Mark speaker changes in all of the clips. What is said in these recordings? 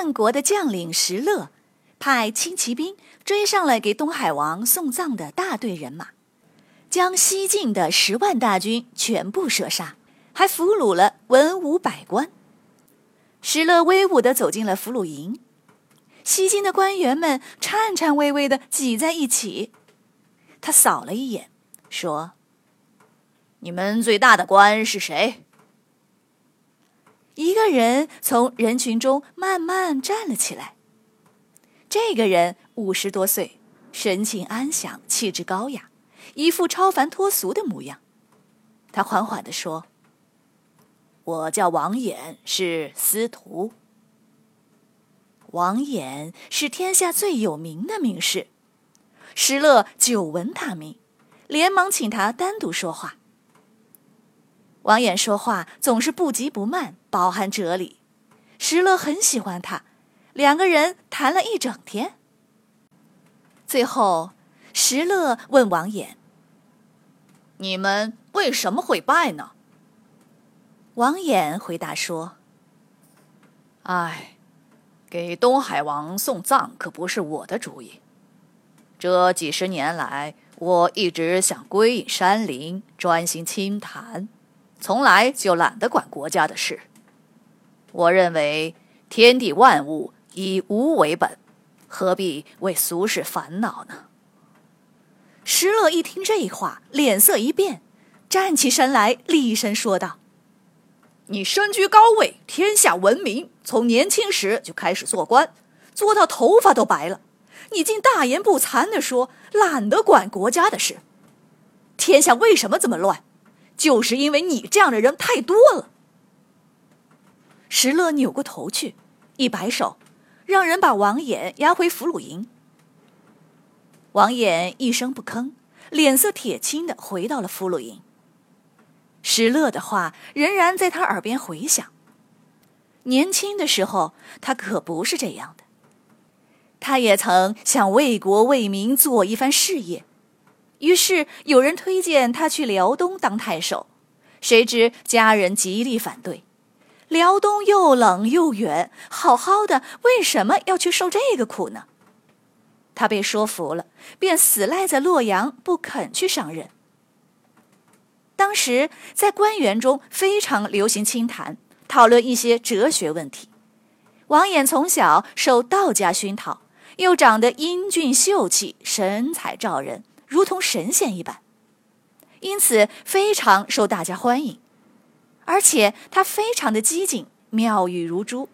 Speaker 1: 汉国的将领石勒派轻骑兵追上了给东海王送葬的大队人马，将西晋的十万大军全部射杀，还俘虏了文武百官。石勒威武地走进了俘虏营，西晋的官员们颤颤巍巍地挤在一起。他扫了一眼，说：“你们最大的官是谁？”个人从人群中慢慢站了起来。这个人五十多岁，神情安详，气质高雅，一副超凡脱俗的模样。他缓缓地说：“我叫王衍，是司徒。王衍是天下最有名的名士。”石勒久闻大名，连忙请他单独说话。王衍说话总是不急不慢，饱含哲理。石勒很喜欢他，两个人谈了一整天。最后，石勒问王衍：“你们为什么会败呢？”王衍回答说：“哎，给东海王送葬可不是我的主意。这几十年来，我一直想归隐山林，专心清谈。”从来就懒得管国家的事。我认为天地万物以无为本，何必为俗事烦恼呢？石勒一听这话，脸色一变，站起身来，厉声说道：“你身居高位，天下闻名，从年轻时就开始做官，做到头发都白了，你竟大言不惭地说懒得管国家的事？天下为什么这么乱？”就是因为你这样的人太多了。石勒扭过头去，一摆手，让人把王衍押回俘虏营。王衍一声不吭，脸色铁青的回到了俘虏营。石勒的话仍然在他耳边回响。年轻的时候，他可不是这样的。他也曾想为国为民做一番事业。于是有人推荐他去辽东当太守，谁知家人极力反对。辽东又冷又远，好好的为什么要去受这个苦呢？他被说服了，便死赖在洛阳，不肯去上任。当时在官员中非常流行清谈，讨论一些哲学问题。王衍从小受道家熏陶，又长得英俊秀气，神采照人。如同神仙一般，因此非常受大家欢迎。而且他非常的机警，妙语如珠，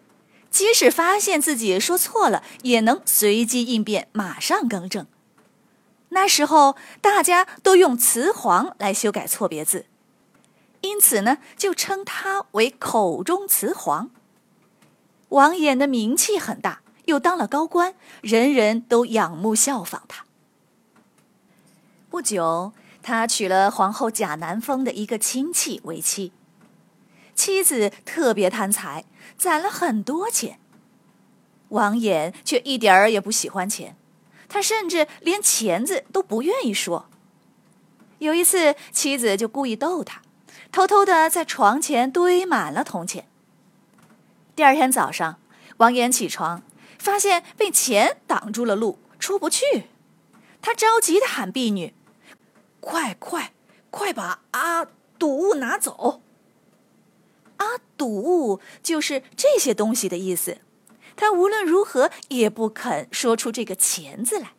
Speaker 1: 即使发现自己说错了，也能随机应变，马上更正。那时候大家都用词皇来修改错别字，因此呢，就称他为口中词皇。王衍的名气很大，又当了高官，人人都仰慕效仿他。不久，他娶了皇后贾南风的一个亲戚为妻。妻子特别贪财，攒了很多钱。王衍却一点儿也不喜欢钱，他甚至连钱字都不愿意说。有一次，妻子就故意逗他，偷偷的在床前堆满了铜钱。第二天早上，王衍起床，发现被钱挡住了路，出不去。他着急的喊婢女。快快快把阿堵物拿走！阿堵物就是这些东西的意思。他无论如何也不肯说出这个钱字来。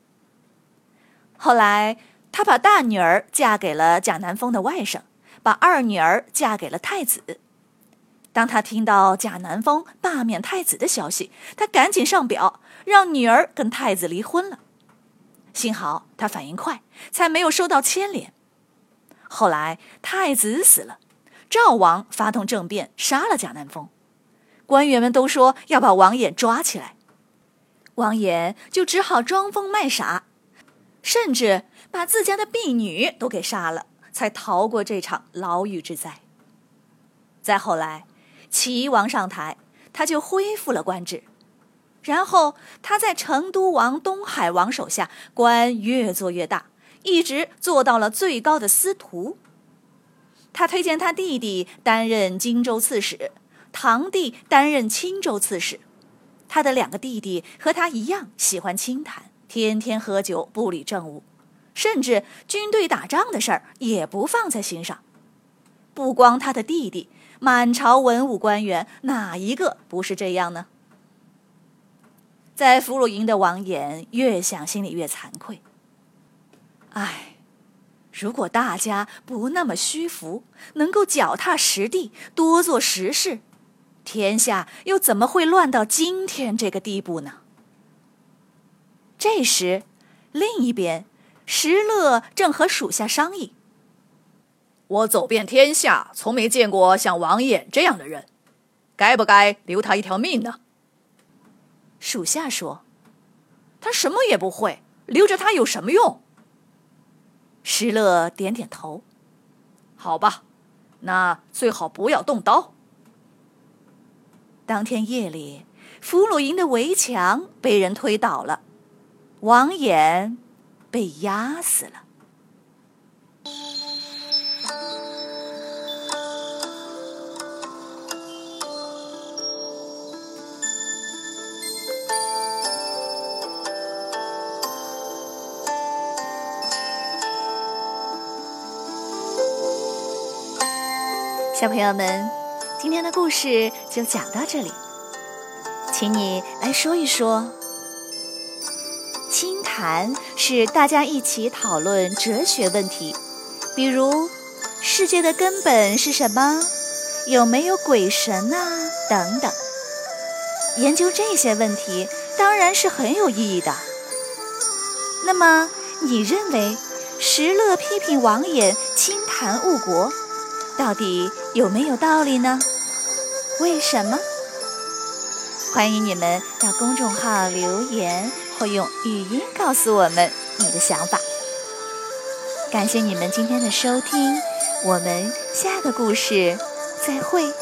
Speaker 1: 后来，他把大女儿嫁给了贾南风的外甥，把二女儿嫁给了太子。当他听到贾南风罢免太子的消息，他赶紧上表，让女儿跟太子离婚了。幸好他反应快，才没有受到牵连。后来太子死了，赵王发动政变，杀了贾南风。官员们都说要把王衍抓起来，王衍就只好装疯卖傻，甚至把自家的婢女都给杀了，才逃过这场牢狱之灾。再后来，齐王上台，他就恢复了官职，然后他在成都王、东海王手下，官越做越大，一直做到了最高的司徒。他推荐他弟弟担任荆州刺史。堂弟担任青州刺史，他的两个弟弟和他一样喜欢清谈，天天喝酒，不理政务，甚至军队打仗的事儿也不放在心上。不光他的弟弟，满朝文武官员哪一个不是这样呢？在俘虏营的王衍越想心里越惭愧。唉，如果大家不那么虚浮，能够脚踏实地，多做实事。天下又怎么会乱到今天这个地步呢？这时，另一边，石勒正和属下商议：“
Speaker 2: 我走遍天下，从没见过像王衍这样的人，该不该留他一条命呢？”
Speaker 1: 属下说：“他什么也不会，留着他有什么用？”石勒点点头：“
Speaker 2: 好吧，那最好不要动刀。”
Speaker 1: 当天夜里，俘虏营的围墙被人推倒了，王衍被压死了。小朋友们。今天的故事就讲到这里，请你来说一说。清谈是大家一起讨论哲学问题，比如世界的根本是什么，有没有鬼神啊等等。研究这些问题当然是很有意义的。那么，你认为石勒批评王衍清谈误国？到底有没有道理呢？为什么？欢迎你们到公众号留言或用语音告诉我们你的想法。感谢你们今天的收听，我们下个故事再会。